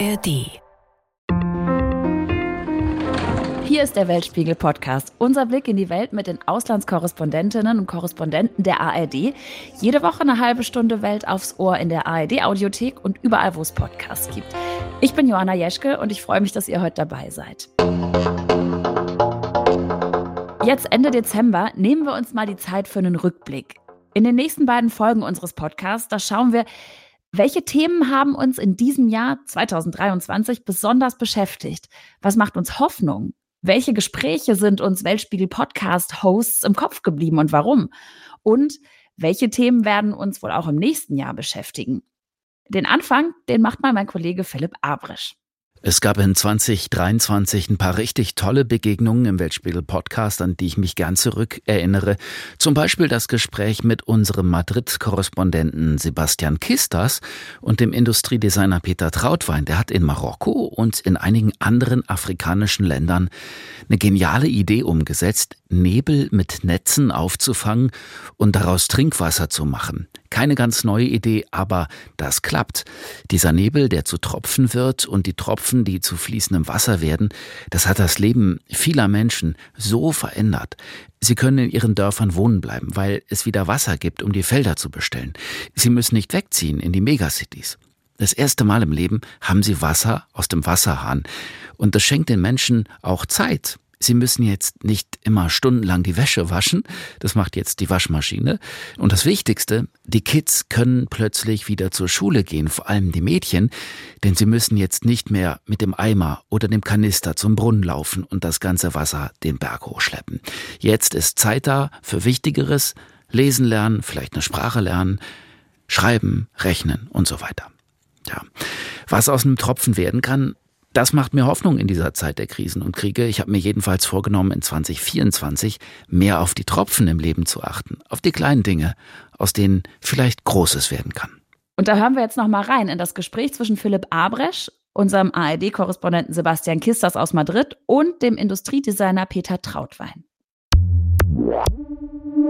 ARD. Hier ist der Weltspiegel Podcast, unser Blick in die Welt mit den Auslandskorrespondentinnen und Korrespondenten der ARD. Jede Woche eine halbe Stunde Welt aufs Ohr in der ARD Audiothek und überall, wo es Podcasts gibt. Ich bin Johanna Jeschke und ich freue mich, dass ihr heute dabei seid. Jetzt Ende Dezember nehmen wir uns mal die Zeit für einen Rückblick. In den nächsten beiden Folgen unseres Podcasts, da schauen wir, welche Themen haben uns in diesem Jahr 2023 besonders beschäftigt? Was macht uns Hoffnung? Welche Gespräche sind uns Weltspiegel Podcast Hosts im Kopf geblieben und warum? Und welche Themen werden uns wohl auch im nächsten Jahr beschäftigen? Den Anfang, den macht mal mein Kollege Philipp Abrisch. Es gab in 2023 ein paar richtig tolle Begegnungen im Weltspiegel Podcast, an die ich mich gern zurück erinnere. Zum Beispiel das Gespräch mit unserem Madrid-Korrespondenten Sebastian Kistas und dem Industriedesigner Peter Trautwein. Der hat in Marokko und in einigen anderen afrikanischen Ländern eine geniale Idee umgesetzt, Nebel mit Netzen aufzufangen und daraus Trinkwasser zu machen. Keine ganz neue Idee, aber das klappt. Dieser Nebel, der zu Tropfen wird und die Tropfen, die zu fließendem Wasser werden, das hat das Leben vieler Menschen so verändert. Sie können in ihren Dörfern wohnen bleiben, weil es wieder Wasser gibt, um die Felder zu bestellen. Sie müssen nicht wegziehen in die Megacities. Das erste Mal im Leben haben sie Wasser aus dem Wasserhahn. Und das schenkt den Menschen auch Zeit, Sie müssen jetzt nicht immer stundenlang die Wäsche waschen, das macht jetzt die Waschmaschine. Und das Wichtigste, die Kids können plötzlich wieder zur Schule gehen, vor allem die Mädchen, denn sie müssen jetzt nicht mehr mit dem Eimer oder dem Kanister zum Brunnen laufen und das ganze Wasser den Berg hochschleppen. Jetzt ist Zeit da für Wichtigeres, lesen lernen, vielleicht eine Sprache lernen, schreiben, rechnen und so weiter. Ja. Was aus einem Tropfen werden kann, das macht mir Hoffnung in dieser Zeit der Krisen und Kriege. Ich habe mir jedenfalls vorgenommen, in 2024 mehr auf die Tropfen im Leben zu achten, auf die kleinen Dinge, aus denen vielleicht Großes werden kann. Und da hören wir jetzt noch mal rein in das Gespräch zwischen Philipp Abresch, unserem ARD-Korrespondenten Sebastian Kistas aus Madrid und dem Industriedesigner Peter Trautwein.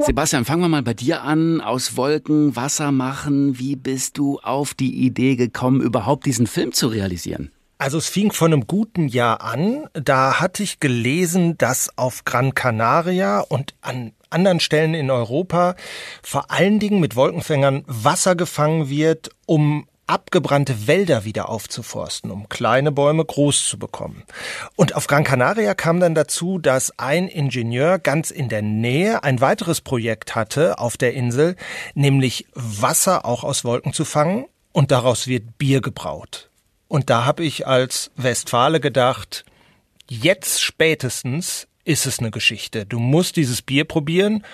Sebastian, fangen wir mal bei dir an. Aus Wolken Wasser machen. Wie bist du auf die Idee gekommen, überhaupt diesen Film zu realisieren? Also es fing vor einem guten Jahr an. Da hatte ich gelesen, dass auf Gran Canaria und an anderen Stellen in Europa vor allen Dingen mit Wolkenfängern Wasser gefangen wird, um abgebrannte Wälder wieder aufzuforsten, um kleine Bäume groß zu bekommen. Und auf Gran Canaria kam dann dazu, dass ein Ingenieur ganz in der Nähe ein weiteres Projekt hatte auf der Insel, nämlich Wasser auch aus Wolken zu fangen und daraus wird Bier gebraut. Und da habe ich als Westfale gedacht, jetzt spätestens ist es eine Geschichte. Du musst dieses Bier probieren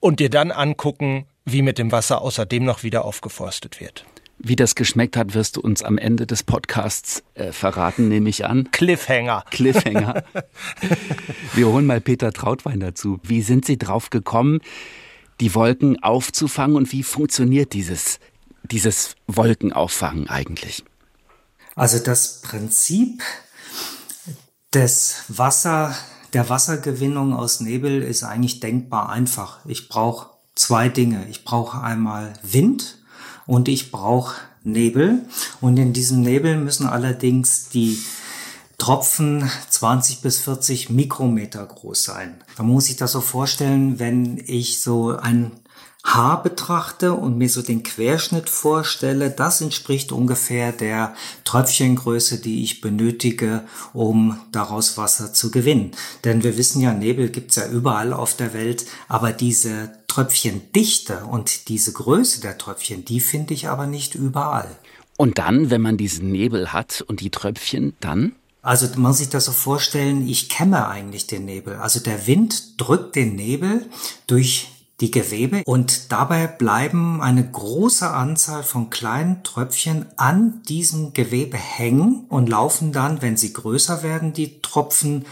und dir dann angucken, wie mit dem Wasser außerdem noch wieder aufgeforstet wird. Wie das geschmeckt hat, wirst du uns am Ende des Podcasts äh, verraten, nehme ich an. Cliffhanger. Cliffhanger. Wir holen mal Peter Trautwein dazu. Wie sind Sie drauf gekommen, die Wolken aufzufangen und wie funktioniert dieses, dieses Wolkenauffangen eigentlich? Also das Prinzip des Wasser, der Wassergewinnung aus Nebel ist eigentlich denkbar einfach. Ich brauche zwei Dinge. Ich brauche einmal Wind und ich brauche Nebel. Und in diesem Nebel müssen allerdings die Tropfen 20 bis 40 Mikrometer groß sein. Da muss ich das so vorstellen, wenn ich so ein Haar betrachte und mir so den Querschnitt vorstelle, das entspricht ungefähr der Tröpfchengröße, die ich benötige, um daraus Wasser zu gewinnen. Denn wir wissen ja, Nebel gibt's ja überall auf der Welt, aber diese Tröpfchendichte und diese Größe der Tröpfchen, die finde ich aber nicht überall. Und dann, wenn man diesen Nebel hat und die Tröpfchen, dann? Also man muss sich das so vorstellen, ich kämme eigentlich den Nebel. Also der Wind drückt den Nebel durch die Gewebe und dabei bleiben eine große Anzahl von kleinen Tröpfchen an diesem Gewebe hängen und laufen dann, wenn sie größer werden, die Tropfen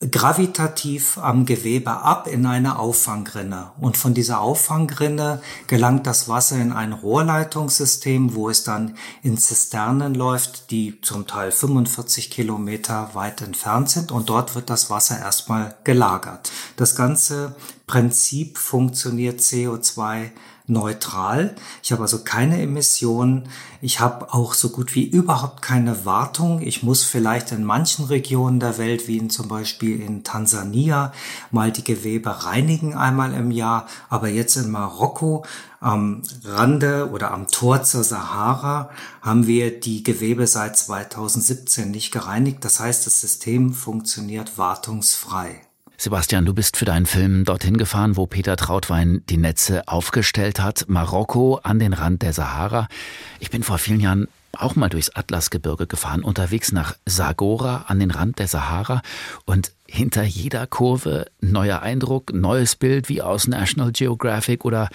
gravitativ am Gewebe ab in eine Auffangrinne. Und von dieser Auffangrinne gelangt das Wasser in ein Rohrleitungssystem, wo es dann in Zisternen läuft, die zum Teil 45 Kilometer weit entfernt sind. Und dort wird das Wasser erstmal gelagert. Das ganze Prinzip funktioniert CO2 neutral. Ich habe also keine Emissionen. Ich habe auch so gut wie überhaupt keine Wartung. Ich muss vielleicht in manchen Regionen der Welt, wie in zum Beispiel in Tansania, mal die Gewebe reinigen einmal im Jahr. Aber jetzt in Marokko am Rande oder am Tor zur Sahara haben wir die Gewebe seit 2017 nicht gereinigt. Das heißt, das System funktioniert wartungsfrei. Sebastian, du bist für deinen Film dorthin gefahren, wo Peter Trautwein die Netze aufgestellt hat. Marokko an den Rand der Sahara. Ich bin vor vielen Jahren auch mal durchs Atlasgebirge gefahren, unterwegs nach Sagora an den Rand der Sahara und hinter jeder Kurve neuer Eindruck, neues Bild wie aus National Geographic oder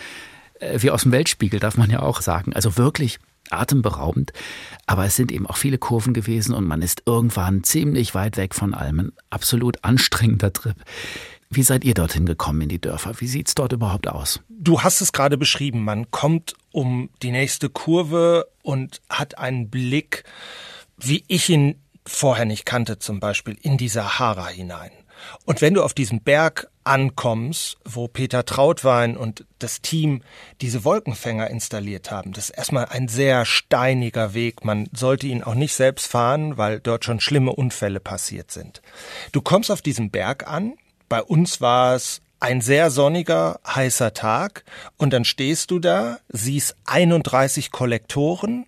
äh, wie aus dem Weltspiegel, darf man ja auch sagen. Also wirklich atemberaubend. Aber es sind eben auch viele Kurven gewesen und man ist irgendwann ziemlich weit weg von allem. Ein absolut anstrengender Trip. Wie seid ihr dorthin gekommen in die Dörfer? Wie sieht es dort überhaupt aus? Du hast es gerade beschrieben. Man kommt um die nächste Kurve und hat einen Blick, wie ich ihn vorher nicht kannte, zum Beispiel in die Sahara hinein. Und wenn du auf diesem Berg ankommst, wo Peter Trautwein und das Team diese Wolkenfänger installiert haben, das ist erstmal ein sehr steiniger Weg. Man sollte ihn auch nicht selbst fahren, weil dort schon schlimme Unfälle passiert sind. Du kommst auf diesem Berg an. Bei uns war es ein sehr sonniger, heißer Tag und dann stehst du da, siehst 31 Kollektoren,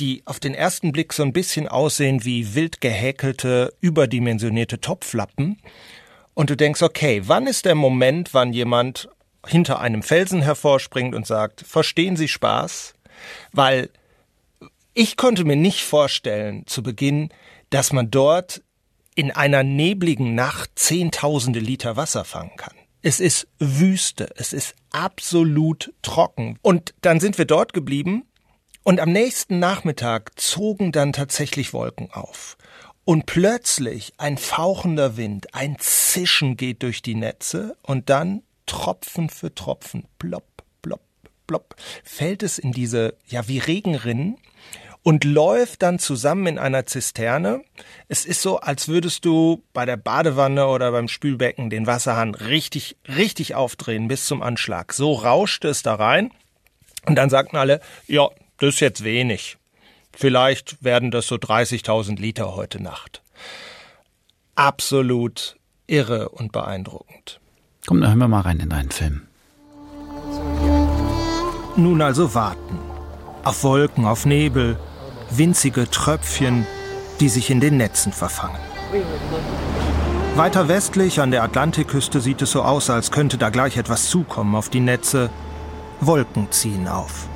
die auf den ersten Blick so ein bisschen aussehen wie wild gehäkelte, überdimensionierte Topflappen. Und du denkst, okay, wann ist der Moment, wann jemand hinter einem Felsen hervorspringt und sagt, verstehen Sie Spaß? Weil ich konnte mir nicht vorstellen zu Beginn, dass man dort in einer nebligen Nacht zehntausende Liter Wasser fangen kann. Es ist Wüste, es ist absolut trocken. Und dann sind wir dort geblieben und am nächsten Nachmittag zogen dann tatsächlich Wolken auf. Und plötzlich ein fauchender Wind, ein Zischen geht durch die Netze und dann Tropfen für Tropfen, plopp, plopp, plopp, fällt es in diese, ja, wie Regenrinnen und läuft dann zusammen in einer Zisterne. Es ist so, als würdest du bei der Badewanne oder beim Spülbecken den Wasserhahn richtig, richtig aufdrehen bis zum Anschlag. So rauschte es da rein. Und dann sagten alle, ja, das ist jetzt wenig. Vielleicht werden das so 30.000 Liter heute Nacht. Absolut irre und beeindruckend. Komm, dann hören wir mal rein in deinen Film. Nun also warten. Auf Wolken, auf Nebel, winzige Tröpfchen, die sich in den Netzen verfangen. Weiter westlich an der Atlantikküste sieht es so aus, als könnte da gleich etwas zukommen auf die Netze. Wolken ziehen auf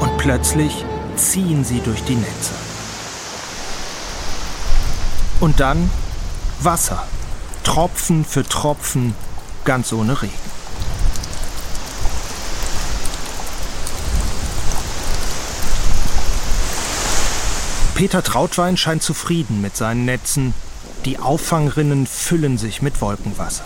und plötzlich ziehen sie durch die Netze. Und dann Wasser, Tropfen für Tropfen, ganz ohne Regen. Peter Trautwein scheint zufrieden mit seinen Netzen. Die Auffangrinnen füllen sich mit Wolkenwasser.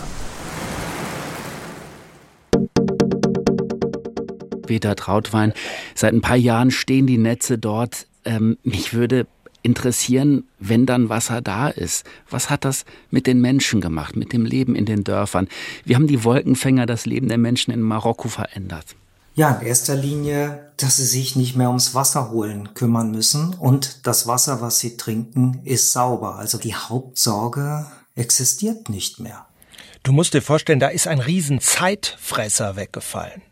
Peter Trautwein. Seit ein paar Jahren stehen die Netze dort. Ähm, mich würde interessieren, wenn dann Wasser da ist. Was hat das mit den Menschen gemacht, mit dem Leben in den Dörfern? Wie haben die Wolkenfänger das Leben der Menschen in Marokko verändert? Ja, in erster Linie, dass sie sich nicht mehr ums Wasser holen kümmern müssen und das Wasser, was sie trinken, ist sauber. Also die Hauptsorge existiert nicht mehr. Du musst dir vorstellen, da ist ein Riesenzeitfresser weggefallen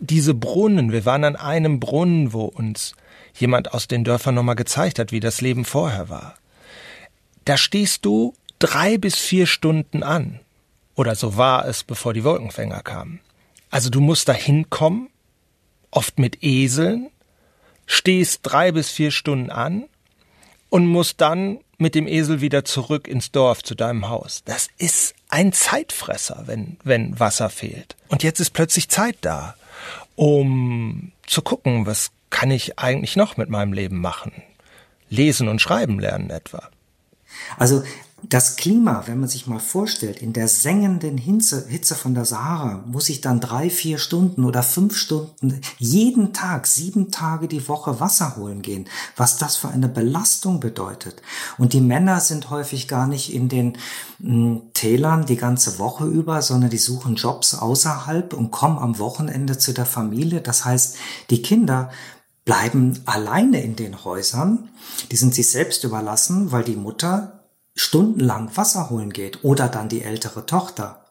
diese Brunnen, wir waren an einem Brunnen, wo uns jemand aus den Dörfern nochmal gezeigt hat, wie das Leben vorher war. Da stehst du drei bis vier Stunden an. Oder so war es, bevor die Wolkenfänger kamen. Also du musst da hinkommen, oft mit Eseln, stehst drei bis vier Stunden an und musst dann mit dem Esel wieder zurück ins Dorf zu deinem Haus. Das ist ein Zeitfresser, wenn, wenn Wasser fehlt. Und jetzt ist plötzlich Zeit da um zu gucken, was kann ich eigentlich noch mit meinem Leben machen? Lesen und schreiben lernen etwa. Also Das Klima, wenn man sich mal vorstellt, in der sengenden Hitze, Hitze von der Sahara muss ich dann drei, vier Stunden oder fünf Stunden jeden Tag, sieben Tage die Woche Wasser holen gehen, was das für eine Belastung bedeutet. Und die Männer sind häufig gar nicht in den mh, hm, Tälern die ganze Woche über, sondern die suchen Jobs außerhalb und kommen am Wochenende zu der Familie. Das heißt, die Kinder bleiben alleine in den Häusern. Die sind sich selbst überlassen, weil die Mutter stundenlang Wasser holen geht oder dann die ältere Tochter.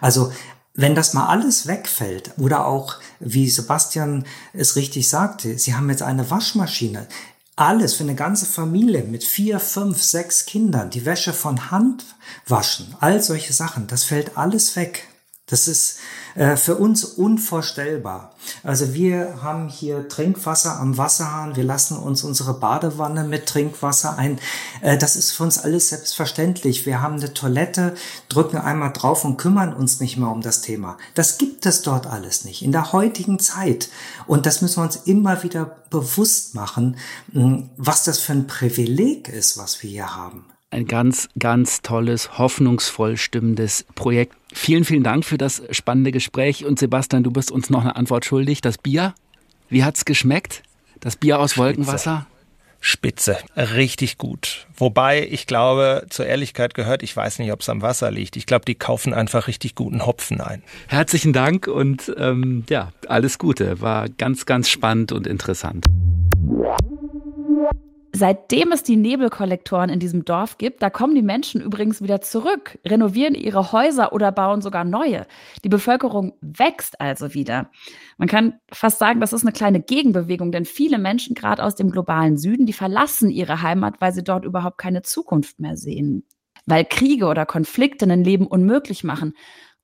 Also wenn das mal alles wegfällt oder auch, wie Sebastian es richtig sagte, Sie haben jetzt eine Waschmaschine, alles für eine ganze Familie mit vier, fünf, sechs Kindern, die Wäsche von Hand waschen, all solche Sachen, das fällt alles weg. Das ist äh, für uns unvorstellbar. Also wir haben hier Trinkwasser am Wasserhahn, wir lassen uns unsere Badewanne mit Trinkwasser ein. Äh, das ist für uns alles selbstverständlich. Wir haben eine Toilette, drücken einmal drauf und kümmern uns nicht mehr um das Thema. Das gibt es dort alles nicht in der heutigen Zeit. Und das müssen wir uns immer wieder bewusst machen, was das für ein Privileg ist, was wir hier haben ein ganz, ganz tolles, hoffnungsvoll stimmendes Projekt. Vielen, vielen Dank für das spannende Gespräch. Und Sebastian, du bist uns noch eine Antwort schuldig. Das Bier, wie hat's geschmeckt? Das Bier aus Wolkenwasser? Spitze, richtig gut. Wobei ich glaube, zur Ehrlichkeit gehört, ich weiß nicht, ob es am Wasser liegt. Ich glaube, die kaufen einfach richtig guten Hopfen ein. Herzlichen Dank und ähm, ja, alles Gute. War ganz, ganz spannend und interessant. Seitdem es die Nebelkollektoren in diesem Dorf gibt, da kommen die Menschen übrigens wieder zurück, renovieren ihre Häuser oder bauen sogar neue. Die Bevölkerung wächst also wieder. Man kann fast sagen, das ist eine kleine Gegenbewegung, denn viele Menschen, gerade aus dem globalen Süden, die verlassen ihre Heimat, weil sie dort überhaupt keine Zukunft mehr sehen. Weil Kriege oder Konflikte ein Leben unmöglich machen.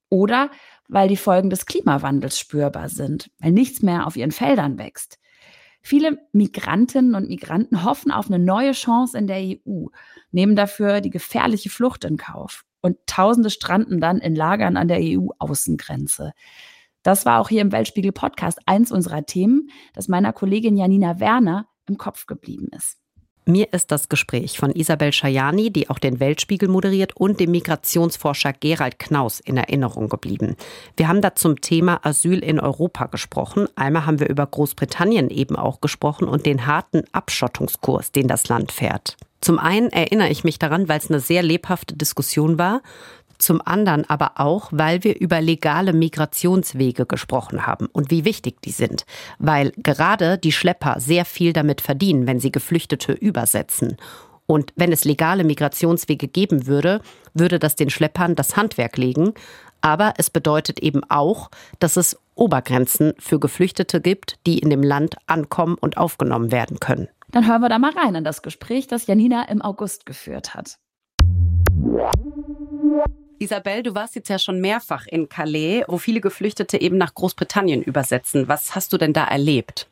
Oder weil die Folgen des Klimawandels spürbar sind, weil nichts mehr auf ihren Feldern wächst. Viele Migrantinnen und Migranten hoffen auf eine neue Chance in der EU, nehmen dafür die gefährliche Flucht in Kauf. Und Tausende stranden dann in Lagern an der EU-Außengrenze. Das war auch hier im Weltspiegel Podcast eins unserer Themen, das meiner Kollegin Janina Werner im Kopf geblieben ist. Mir ist das Gespräch von Isabel Schajani, die auch den Weltspiegel moderiert, und dem Migrationsforscher Gerald Knaus in Erinnerung geblieben. Wir haben da zum Thema Asyl in Europa gesprochen. Einmal haben wir über Großbritannien eben auch gesprochen und den harten Abschottungskurs, den das Land fährt. Zum einen erinnere ich mich daran, weil es eine sehr lebhafte Diskussion war zum anderen aber auch, weil wir über legale Migrationswege gesprochen haben und wie wichtig die sind, weil gerade die Schlepper sehr viel damit verdienen, wenn sie Geflüchtete übersetzen. Und wenn es legale Migrationswege geben würde, würde das den Schleppern das Handwerk legen. Aber es bedeutet eben auch, dass es Obergrenzen für Geflüchtete gibt, die in dem Land ankommen und aufgenommen werden können. Dann hören wir da mal rein in das Gespräch, das Janina im August geführt hat. Isabel, du warst jetzt ja schon mehrfach in Calais, wo viele Geflüchtete eben nach Großbritannien übersetzen. Was hast du denn da erlebt?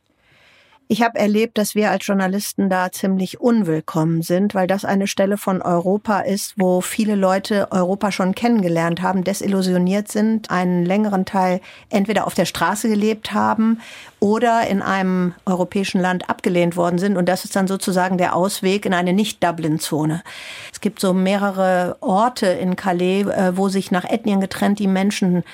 Ich habe erlebt, dass wir als Journalisten da ziemlich unwillkommen sind, weil das eine Stelle von Europa ist, wo viele Leute Europa schon kennengelernt haben, desillusioniert sind, einen längeren Teil entweder auf der Straße gelebt haben oder in einem europäischen Land abgelehnt worden sind. Und das ist dann sozusagen der Ausweg in eine Nicht-Dublin-Zone. Es gibt so mehrere Orte in Calais, äh, wo sich nach Ethnien getrennt die Menschen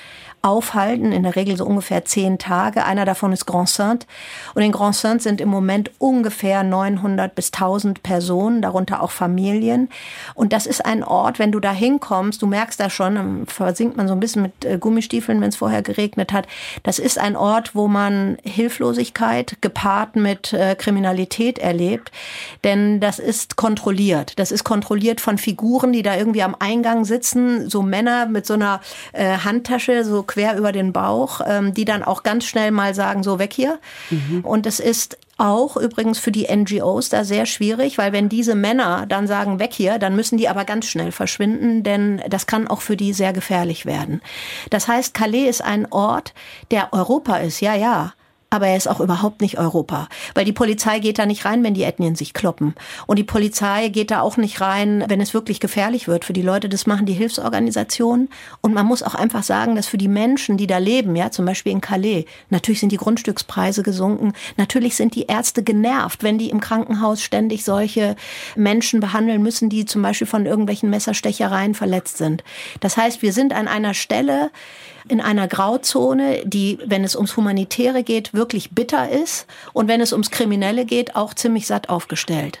aufhalten, in der Regel so ungefähr zehn Tage. Einer davon ist Grand Saint. Und in Grand Saint sind im Moment ungefähr 900 bis 1000 Personen, darunter auch Familien. Und das ist ein Ort, wenn du da hinkommst, du merkst da schon, versinkt man so ein bisschen mit äh, Gummistiefeln, wenn es vorher geregnet hat. Das ist ein Ort, wo man Hilflosigkeit gepaart mit äh, Kriminalität erlebt. Denn das ist kontrolliert. Das ist kontrolliert von Figuren, die da irgendwie am Eingang sitzen, so Männer mit so einer äh, Handtasche, so quer über den Bauch, ähm, die dann auch ganz schnell mal sagen, so weg hier. Mhm. Und es ist auch übrigens für die NGOs da sehr schwierig, weil wenn diese Männer dann sagen, weg hier, dann müssen die aber ganz schnell verschwinden, denn das kann auch für die sehr gefährlich werden. Das heißt, Calais ist ein Ort, der Europa ist, ja, ja, aber er ist auch überhaupt nicht Europa. Weil die Polizei geht da nicht rein, wenn die Ethnien sich kloppen. Und die Polizei geht da auch nicht rein, wenn es wirklich gefährlich wird für die Leute. Das machen die Hilfsorganisationen. Und man muss auch einfach sagen, dass für die Menschen, die da leben, ja, zum Beispiel in Calais, natürlich sind die Grundstückspreise gesunken. Natürlich sind die Ärzte genervt, wenn die im Krankenhaus ständig solche Menschen behandeln müssen, die zum Beispiel von irgendwelchen Messerstechereien verletzt sind. Das heißt, wir sind an einer Stelle, in einer Grauzone, die, wenn es ums Humanitäre geht, wirklich bitter ist und wenn es ums Kriminelle geht, auch ziemlich satt aufgestellt.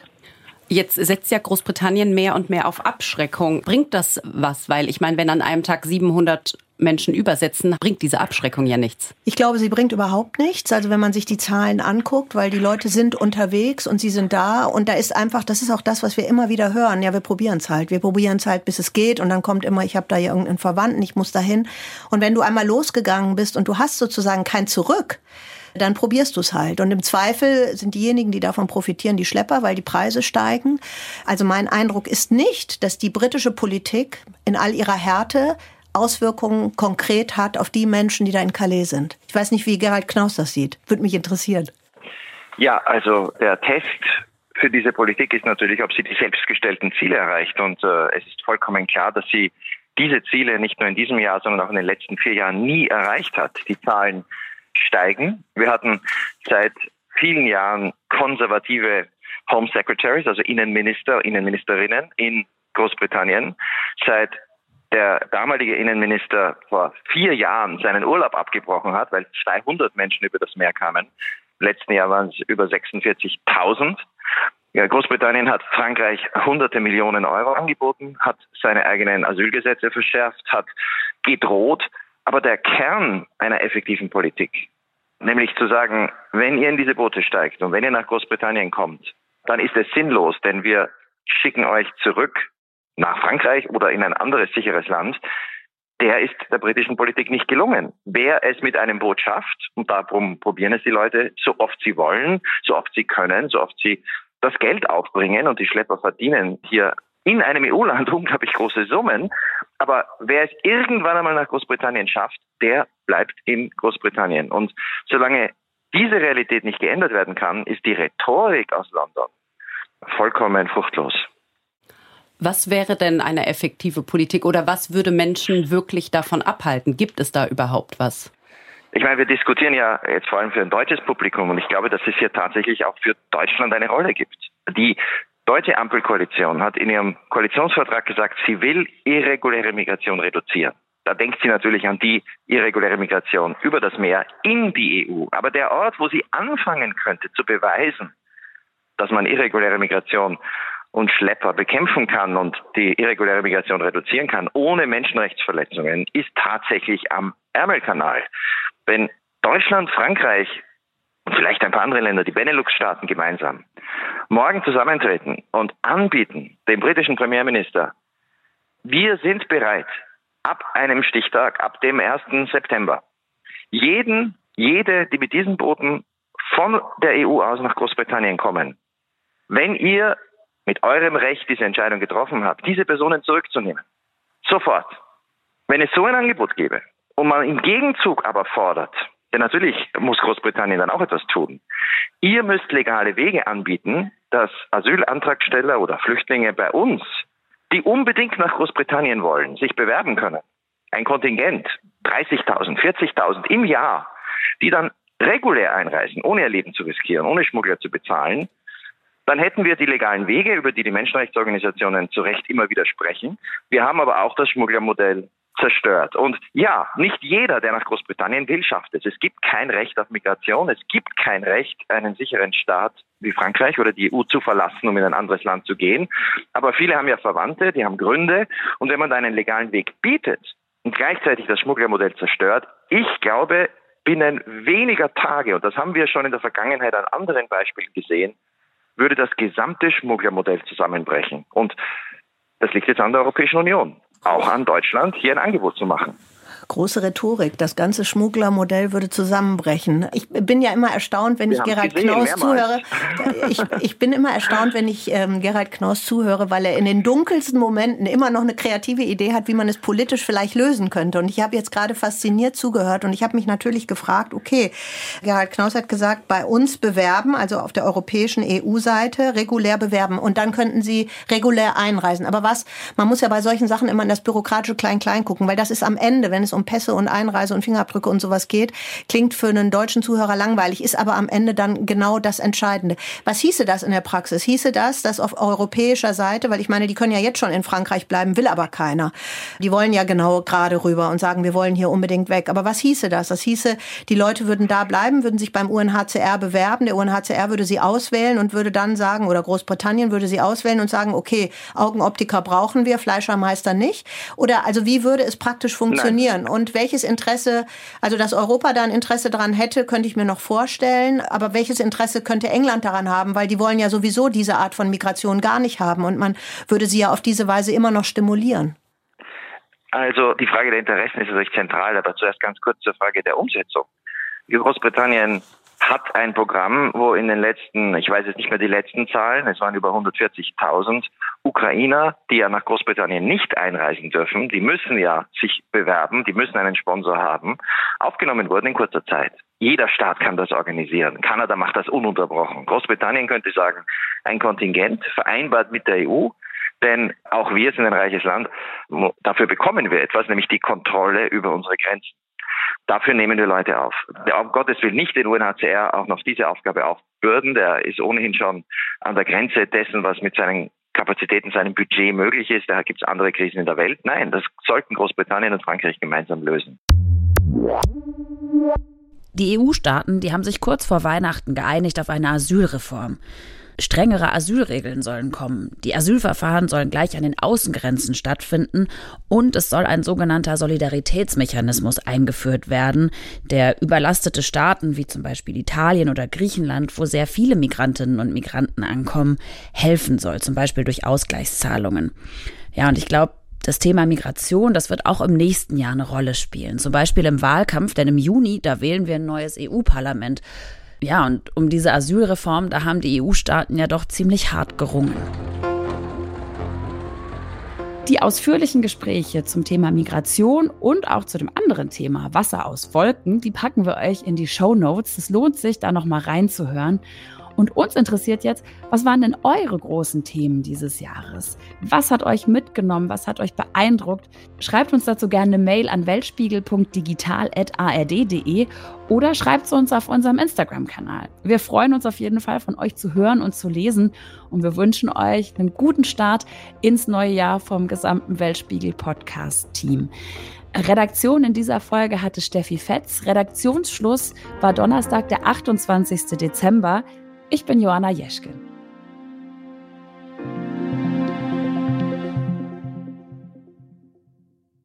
Jetzt setzt ja Großbritannien mehr und mehr auf Abschreckung. Bringt das was? Weil ich meine, wenn an einem Tag 700 Menschen übersetzen, bringt diese Abschreckung ja nichts. Ich glaube, sie bringt überhaupt nichts. Also wenn man sich die Zahlen anguckt, weil die Leute sind unterwegs und sie sind da und da ist einfach, das ist auch das, was wir immer wieder hören. Ja, wir probieren es halt. Wir probieren es halt, bis es geht und dann kommt immer, ich habe da irgendeinen Verwandten, ich muss dahin. Und wenn du einmal losgegangen bist und du hast sozusagen kein Zurück, dann probierst du es halt. Und im Zweifel sind diejenigen, die davon profitieren, die Schlepper, weil die Preise steigen. Also mein Eindruck ist nicht, dass die britische Politik in all ihrer Härte Auswirkungen konkret hat auf die Menschen, die da in Calais sind. Ich weiß nicht, wie Gerald Knaus das sieht. Würde mich interessieren. Ja, also der Test für diese Politik ist natürlich, ob sie die selbstgestellten Ziele erreicht. Und äh, es ist vollkommen klar, dass sie diese Ziele nicht nur in diesem Jahr, sondern auch in den letzten vier Jahren nie erreicht hat. Die Zahlen steigen. Wir hatten seit vielen Jahren konservative Home Secretaries, also Innenminister, Innenministerinnen in Großbritannien. Seit der damalige Innenminister vor vier Jahren seinen Urlaub abgebrochen hat, weil 200 Menschen über das Meer kamen. Im letzten Jahr waren es über 46.000. Ja, Großbritannien hat Frankreich hunderte Millionen Euro angeboten, hat seine eigenen Asylgesetze verschärft, hat gedroht. Aber der Kern einer effektiven Politik, nämlich zu sagen, wenn ihr in diese Boote steigt und wenn ihr nach Großbritannien kommt, dann ist es sinnlos, denn wir schicken euch zurück nach Frankreich oder in ein anderes sicheres Land, der ist der britischen Politik nicht gelungen. Wer es mit einem Boot schafft, und darum probieren es die Leute, so oft sie wollen, so oft sie können, so oft sie das Geld aufbringen und die Schlepper verdienen hier in einem EU-Land unglaublich große Summen. Aber wer es irgendwann einmal nach Großbritannien schafft, der bleibt in Großbritannien. Und solange diese Realität nicht geändert werden kann, ist die Rhetorik aus London vollkommen fruchtlos. Was wäre denn eine effektive Politik oder was würde Menschen wirklich davon abhalten? Gibt es da überhaupt was? Ich meine, wir diskutieren ja jetzt vor allem für ein deutsches Publikum und ich glaube, dass es hier tatsächlich auch für Deutschland eine Rolle gibt. Die deutsche Ampelkoalition hat in ihrem Koalitionsvertrag gesagt, sie will irreguläre Migration reduzieren. Da denkt sie natürlich an die irreguläre Migration über das Meer in die EU. Aber der Ort, wo sie anfangen könnte zu beweisen, dass man irreguläre Migration und Schlepper bekämpfen kann und die irreguläre Migration reduzieren kann, ohne Menschenrechtsverletzungen, ist tatsächlich am Ärmelkanal. Wenn Deutschland, Frankreich und vielleicht ein paar andere Länder, die Benelux-Staaten gemeinsam, morgen zusammentreten und anbieten, dem britischen Premierminister, wir sind bereit, ab einem Stichtag, ab dem 1. September, jeden, jede, die mit diesen Booten von der EU aus nach Großbritannien kommen, wenn ihr mit eurem Recht diese Entscheidung getroffen habt, diese Personen zurückzunehmen. Sofort. Wenn es so ein Angebot gäbe und man im Gegenzug aber fordert, denn natürlich muss Großbritannien dann auch etwas tun, ihr müsst legale Wege anbieten, dass Asylantragsteller oder Flüchtlinge bei uns, die unbedingt nach Großbritannien wollen, sich bewerben können. Ein Kontingent, 30.000, 40.000 im Jahr, die dann regulär einreisen, ohne ihr Leben zu riskieren, ohne Schmuggler zu bezahlen, dann hätten wir die legalen Wege, über die die Menschenrechtsorganisationen zu Recht immer wieder sprechen. Wir haben aber auch das Schmugglermodell zerstört. Und ja, nicht jeder, der nach Großbritannien will, schafft es. Es gibt kein Recht auf Migration. Es gibt kein Recht, einen sicheren Staat wie Frankreich oder die EU zu verlassen, um in ein anderes Land zu gehen. Aber viele haben ja Verwandte, die haben Gründe. Und wenn man da einen legalen Weg bietet und gleichzeitig das Schmugglermodell zerstört, ich glaube, binnen weniger Tage, und das haben wir schon in der Vergangenheit an anderen Beispielen gesehen, würde das gesamte Schmugglermodell zusammenbrechen. Und das liegt jetzt an der Europäischen Union, auch an Deutschland, hier ein Angebot zu machen. Große Rhetorik. Das ganze Schmugglermodell würde zusammenbrechen. Ich bin ja immer erstaunt, wenn ich Gerald gesehen, Knaus zuhöre. Ich, ich, bin immer erstaunt, wenn ich ähm, Gerald Knaus zuhöre, weil er in den dunkelsten Momenten immer noch eine kreative Idee hat, wie man es politisch vielleicht lösen könnte. Und ich habe jetzt gerade fasziniert zugehört und ich habe mich natürlich gefragt, okay, Gerald Knaus hat gesagt, bei uns bewerben, also auf der europäischen EU-Seite, regulär bewerben und dann könnten sie regulär einreisen. Aber was, man muss ja bei solchen Sachen immer in das bürokratische Klein-Klein gucken, weil das ist am Ende, wenn es um Pässe und Einreise und Fingerabdrücke und sowas geht, klingt für einen deutschen Zuhörer langweilig, ist aber am Ende dann genau das Entscheidende. Was hieße das in der Praxis? Hieße das, dass auf europäischer Seite, weil ich meine, die können ja jetzt schon in Frankreich bleiben, will aber keiner. Die wollen ja genau gerade rüber und sagen, wir wollen hier unbedingt weg. Aber was hieße das? Das hieße, die Leute würden da bleiben, würden sich beim UNHCR bewerben, der UNHCR würde sie auswählen und würde dann sagen, oder Großbritannien würde sie auswählen und sagen, okay, Augenoptiker brauchen wir, Fleischermeister nicht. Oder also wie würde es praktisch funktionieren? Nein. Und welches Interesse, also dass Europa da ein Interesse daran hätte, könnte ich mir noch vorstellen. Aber welches Interesse könnte England daran haben? Weil die wollen ja sowieso diese Art von Migration gar nicht haben. Und man würde sie ja auf diese Weise immer noch stimulieren. Also die Frage der Interessen ist natürlich zentral, aber zuerst ganz kurz zur Frage der Umsetzung. Großbritannien hat ein Programm, wo in den letzten, ich weiß jetzt nicht mehr die letzten Zahlen, es waren über 140.000 Ukrainer, die ja nach Großbritannien nicht einreisen dürfen, die müssen ja sich bewerben, die müssen einen Sponsor haben, aufgenommen wurden in kurzer Zeit. Jeder Staat kann das organisieren. Kanada macht das ununterbrochen. Großbritannien könnte sagen, ein Kontingent vereinbart mit der EU, denn auch wir sind ein reiches Land. Dafür bekommen wir etwas, nämlich die Kontrolle über unsere Grenzen. Dafür nehmen wir Leute auf. Um Gottes Willen nicht den UNHCR auch noch diese Aufgabe aufbürden. Der ist ohnehin schon an der Grenze dessen, was mit seinen Kapazitäten, seinem Budget möglich ist. Da gibt es andere Krisen in der Welt. Nein, das sollten Großbritannien und Frankreich gemeinsam lösen. Die EU-Staaten, die haben sich kurz vor Weihnachten geeinigt auf eine Asylreform. Strengere Asylregeln sollen kommen. Die Asylverfahren sollen gleich an den Außengrenzen stattfinden und es soll ein sogenannter Solidaritätsmechanismus eingeführt werden, der überlastete Staaten wie zum Beispiel Italien oder Griechenland, wo sehr viele Migrantinnen und Migranten ankommen, helfen soll, zum Beispiel durch Ausgleichszahlungen. Ja, und ich glaube, das Thema Migration, das wird auch im nächsten Jahr eine Rolle spielen. Zum Beispiel im Wahlkampf, denn im Juni, da wählen wir ein neues EU-Parlament. Ja, und um diese Asylreform, da haben die EU-Staaten ja doch ziemlich hart gerungen. Die ausführlichen Gespräche zum Thema Migration und auch zu dem anderen Thema Wasser aus Wolken, die packen wir euch in die Show Notes. Es lohnt sich, da nochmal reinzuhören. Und uns interessiert jetzt, was waren denn eure großen Themen dieses Jahres? Was hat euch mitgenommen? Was hat euch beeindruckt? Schreibt uns dazu gerne eine Mail an weltspiegel.digital.ard.de oder schreibt es uns auf unserem Instagram-Kanal. Wir freuen uns auf jeden Fall, von euch zu hören und zu lesen. Und wir wünschen euch einen guten Start ins neue Jahr vom gesamten Weltspiegel-Podcast-Team. Redaktion in dieser Folge hatte Steffi Fetz. Redaktionsschluss war Donnerstag, der 28. Dezember. Ich bin Joanna Jeschke.